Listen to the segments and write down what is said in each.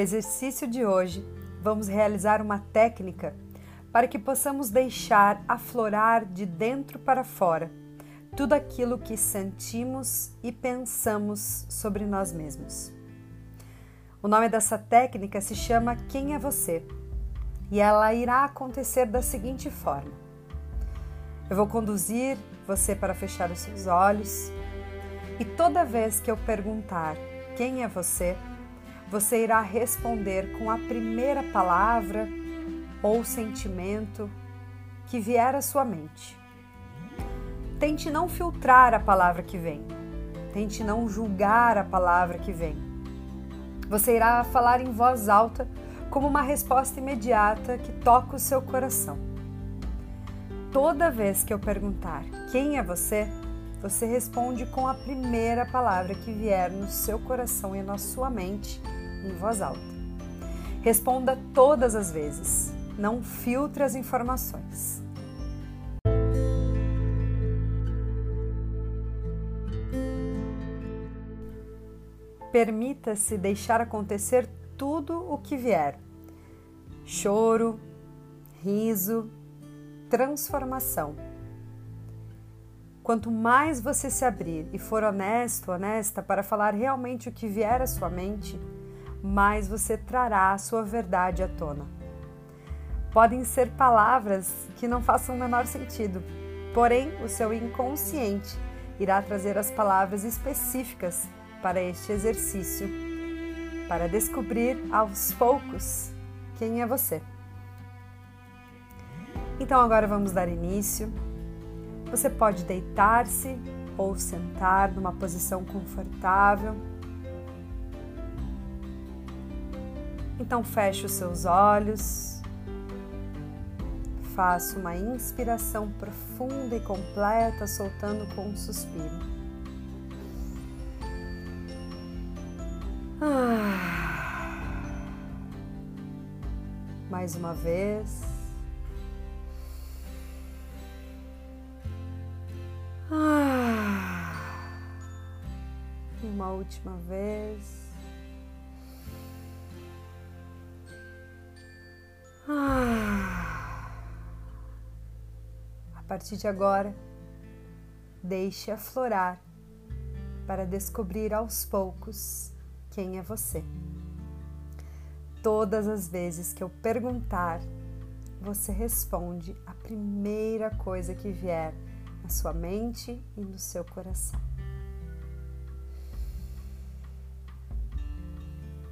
exercício de hoje, vamos realizar uma técnica para que possamos deixar aflorar de dentro para fora tudo aquilo que sentimos e pensamos sobre nós mesmos. O nome dessa técnica se chama Quem é Você e ela irá acontecer da seguinte forma: eu vou conduzir você para fechar os seus olhos e toda vez que eu perguntar quem é você, você irá responder com a primeira palavra ou sentimento que vier à sua mente. Tente não filtrar a palavra que vem. Tente não julgar a palavra que vem. Você irá falar em voz alta como uma resposta imediata que toca o seu coração. Toda vez que eu perguntar quem é você, você responde com a primeira palavra que vier no seu coração e na sua mente em voz alta. Responda todas as vezes, não filtre as informações. Permita-se deixar acontecer tudo o que vier: choro, riso, transformação. Quanto mais você se abrir e for honesto, honesta para falar realmente o que vier à sua mente, mais você trará a sua verdade à tona. Podem ser palavras que não façam o menor sentido, porém o seu inconsciente irá trazer as palavras específicas para este exercício, para descobrir aos poucos quem é você. Então agora vamos dar início. Você pode deitar-se ou sentar numa posição confortável. Então feche os seus olhos. Faça uma inspiração profunda e completa, soltando com um suspiro. Ah. Mais uma vez. uma última vez. Partir de agora, deixe aflorar para descobrir aos poucos quem é você. Todas as vezes que eu perguntar, você responde a primeira coisa que vier na sua mente e no seu coração.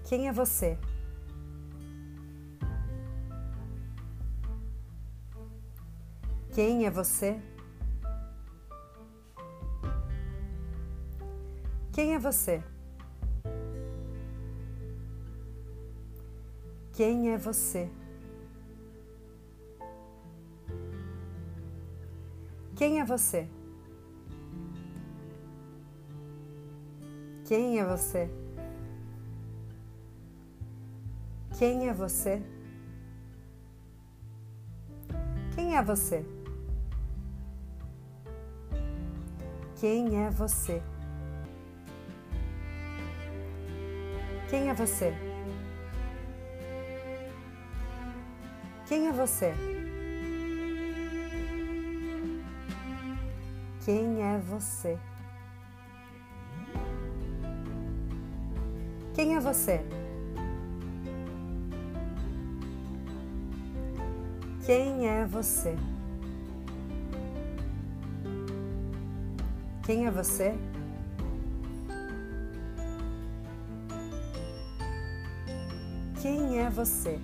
Quem é você? Quem é você? Quem é você? Quem é você? Quem é você? Quem é você? Quem é você? Quem é você? Quem é você? Quem é você? Quem é você? Quem é você? Quem é você? Quem é você? Quem é você? Quem é você?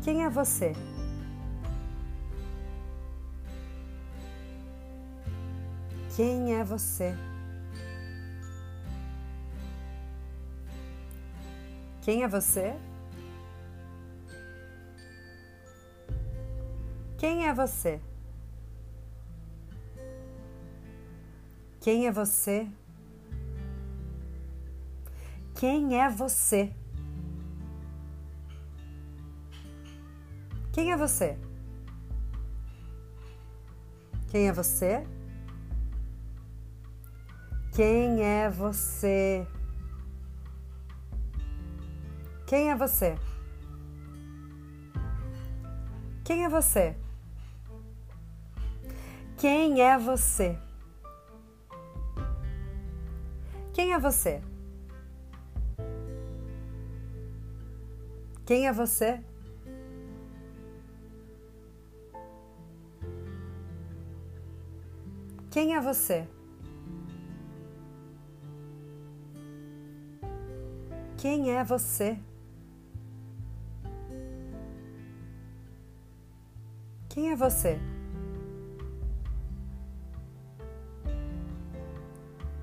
Quem é você? Quem é você? Quem é você? Quem é você? Quem é você? Quem é você? Quem é você? Quem é você? Quem é você? Quem é você? Quem é você? Quem é você? Quem é você? Quem é você? Quem é você? Quem é você? Quem é você?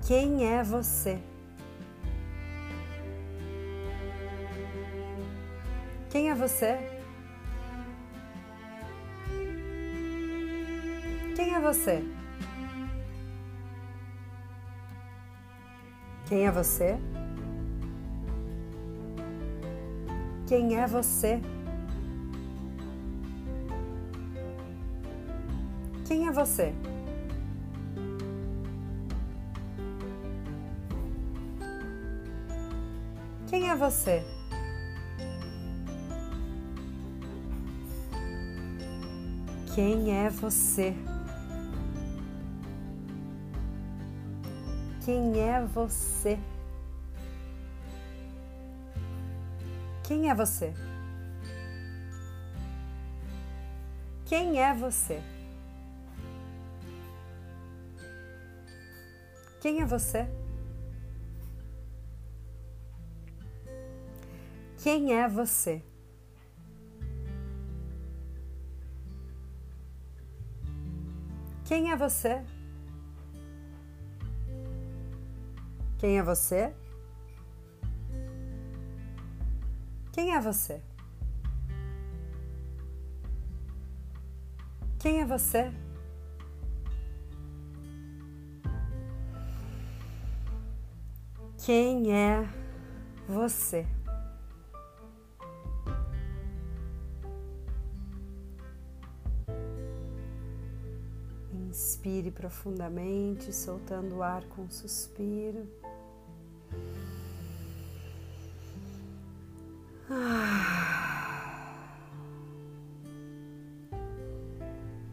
Quem é você? Quem é você? Quem é você? Quem é você? Quem é você? Quem é você? Quem é você? Quem é você? Quem é você? Quem é você? Quem é você? Quem é você? Quem é você? Quem é você? Quem é você? Quem é você? Quem é você? Quem é você? Inspire profundamente, soltando o ar com um suspiro. Ah.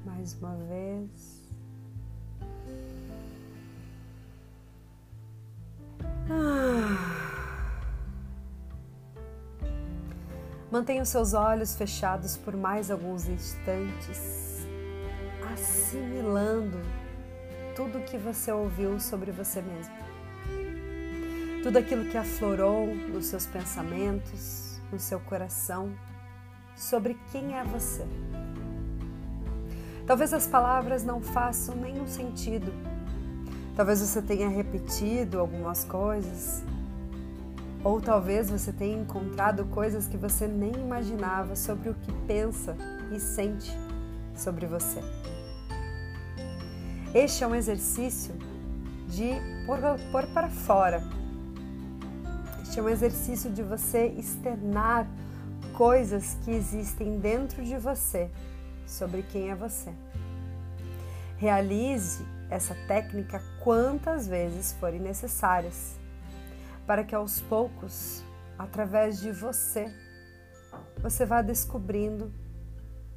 Mais uma vez. Ah. Mantenha os seus olhos fechados por mais alguns instantes, assimilando tudo que você ouviu sobre você mesmo. Tudo aquilo que aflorou nos seus pensamentos, no seu coração sobre quem é você. Talvez as palavras não façam nenhum sentido. Talvez você tenha repetido algumas coisas. Ou talvez você tenha encontrado coisas que você nem imaginava sobre o que pensa e sente sobre você. Este é um exercício de pôr, pôr para fora é um exercício de você externar coisas que existem dentro de você sobre quem é você. Realize essa técnica quantas vezes forem necessárias, para que aos poucos, através de você, você vá descobrindo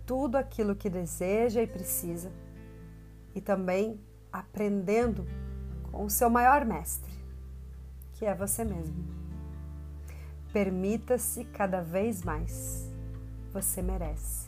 tudo aquilo que deseja e precisa, e também aprendendo com o seu maior mestre, que é você mesmo. Permita-se cada vez mais. Você merece.